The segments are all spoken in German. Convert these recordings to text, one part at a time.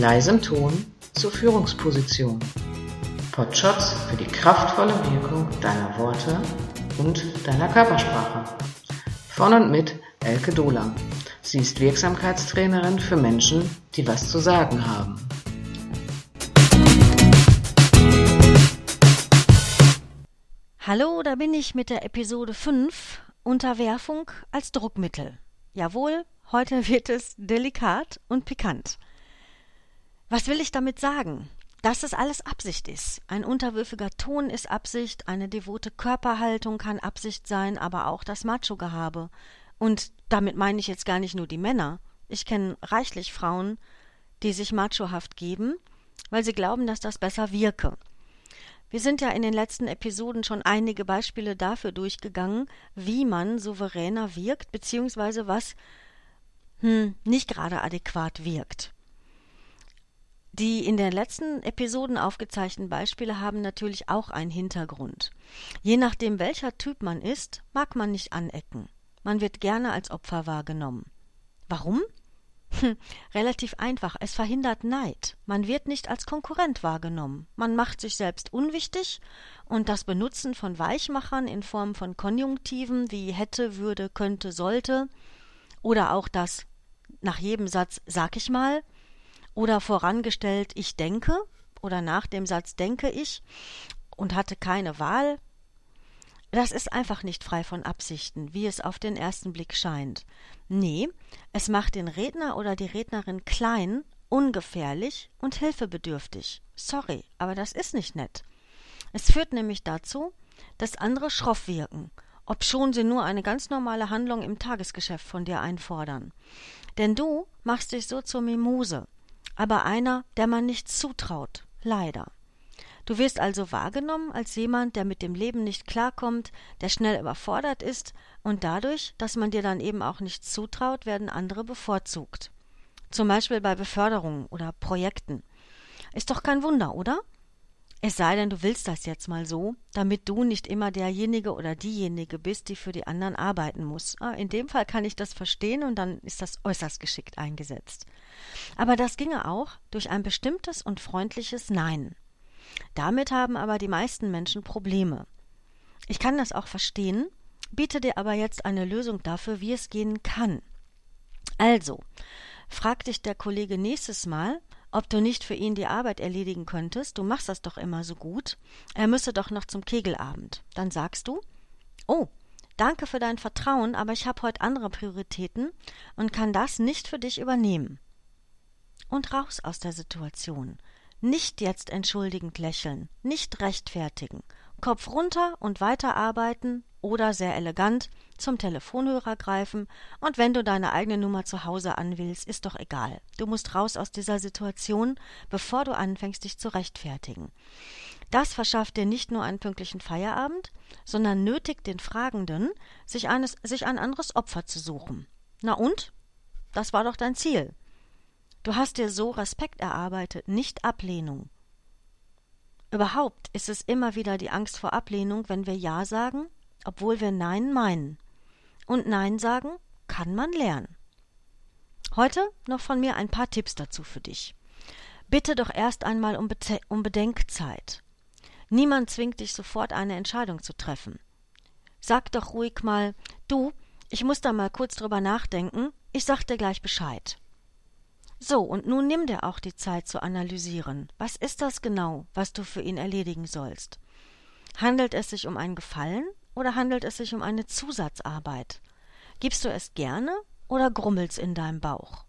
leisem Ton zur Führungsposition. Potshots für die kraftvolle Wirkung deiner Worte und deiner Körpersprache. Von und mit Elke Dohler. Sie ist Wirksamkeitstrainerin für Menschen, die was zu sagen haben. Hallo, da bin ich mit der Episode 5 Unterwerfung als Druckmittel. Jawohl, heute wird es delikat und pikant. Was will ich damit sagen? Dass es alles Absicht ist. Ein unterwürfiger Ton ist Absicht, eine devote Körperhaltung kann Absicht sein, aber auch das Macho-Gehabe. Und damit meine ich jetzt gar nicht nur die Männer. Ich kenne reichlich Frauen, die sich machohaft geben, weil sie glauben, dass das besser wirke. Wir sind ja in den letzten Episoden schon einige Beispiele dafür durchgegangen, wie man souveräner wirkt, beziehungsweise was hm, nicht gerade adäquat wirkt. Die in den letzten Episoden aufgezeichneten Beispiele haben natürlich auch einen Hintergrund. Je nachdem, welcher Typ man ist, mag man nicht anecken. Man wird gerne als Opfer wahrgenommen. Warum? Hm, relativ einfach. Es verhindert Neid. Man wird nicht als Konkurrent wahrgenommen. Man macht sich selbst unwichtig und das Benutzen von Weichmachern in Form von Konjunktiven wie hätte, würde, könnte, sollte oder auch das nach jedem Satz sag ich mal oder vorangestellt ich denke oder nach dem Satz denke ich und hatte keine Wahl. Das ist einfach nicht frei von Absichten, wie es auf den ersten Blick scheint. Nee, es macht den Redner oder die Rednerin klein, ungefährlich und hilfebedürftig. Sorry, aber das ist nicht nett. Es führt nämlich dazu, dass andere schroff wirken, obschon sie nur eine ganz normale Handlung im Tagesgeschäft von dir einfordern. Denn du machst dich so zur Mimose, aber einer, der man nicht zutraut, leider. Du wirst also wahrgenommen als jemand, der mit dem Leben nicht klarkommt, der schnell überfordert ist, und dadurch, dass man dir dann eben auch nichts zutraut, werden andere bevorzugt. Zum Beispiel bei Beförderungen oder Projekten. Ist doch kein Wunder, oder? Es sei denn, du willst das jetzt mal so, damit du nicht immer derjenige oder diejenige bist, die für die anderen arbeiten muss. Ah, in dem Fall kann ich das verstehen und dann ist das äußerst geschickt eingesetzt. Aber das ginge auch durch ein bestimmtes und freundliches Nein. Damit haben aber die meisten Menschen Probleme. Ich kann das auch verstehen, biete dir aber jetzt eine Lösung dafür, wie es gehen kann. Also, frag dich der Kollege nächstes Mal, ob du nicht für ihn die Arbeit erledigen könntest, du machst das doch immer so gut, er müsse doch noch zum Kegelabend. Dann sagst du, oh, danke für dein Vertrauen, aber ich habe heute andere Prioritäten und kann das nicht für dich übernehmen. Und raus aus der Situation. Nicht jetzt entschuldigend lächeln, nicht rechtfertigen, Kopf runter und weiterarbeiten oder sehr elegant zum Telefonhörer greifen und wenn du deine eigene Nummer zu Hause anwählst, ist doch egal. Du musst raus aus dieser Situation, bevor du anfängst, dich zu rechtfertigen. Das verschafft dir nicht nur einen pünktlichen Feierabend, sondern nötigt den Fragenden, sich, eines, sich ein anderes Opfer zu suchen. Na und? Das war doch dein Ziel. Du hast dir so Respekt erarbeitet, nicht Ablehnung. Überhaupt ist es immer wieder die Angst vor Ablehnung, wenn wir Ja sagen, obwohl wir Nein meinen. Und Nein sagen kann man lernen. Heute noch von mir ein paar Tipps dazu für dich. Bitte doch erst einmal um, Be um Bedenkzeit. Niemand zwingt dich sofort eine Entscheidung zu treffen. Sag doch ruhig mal, du, ich muss da mal kurz drüber nachdenken, ich sag dir gleich Bescheid. So, und nun nimm dir auch die Zeit zu analysieren. Was ist das genau, was du für ihn erledigen sollst? Handelt es sich um einen Gefallen oder handelt es sich um eine Zusatzarbeit? Gibst du es gerne oder grummelt's in deinem Bauch?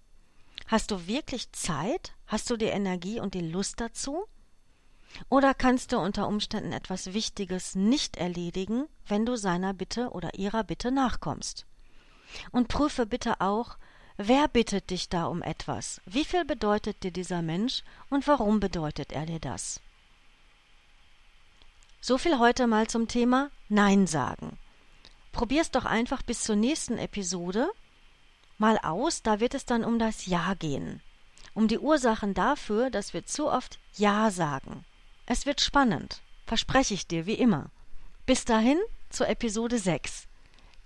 Hast du wirklich Zeit? Hast du die Energie und die Lust dazu? Oder kannst du unter Umständen etwas Wichtiges nicht erledigen, wenn du seiner Bitte oder ihrer Bitte nachkommst? Und prüfe bitte auch, Wer bittet dich da um etwas? Wie viel bedeutet dir dieser Mensch und warum bedeutet er dir das? So viel heute mal zum Thema Nein sagen. Probier's doch einfach bis zur nächsten Episode mal aus, da wird es dann um das Ja gehen. Um die Ursachen dafür, dass wir zu oft Ja sagen. Es wird spannend, verspreche ich dir wie immer. Bis dahin zur Episode 6.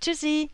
Tschüssi!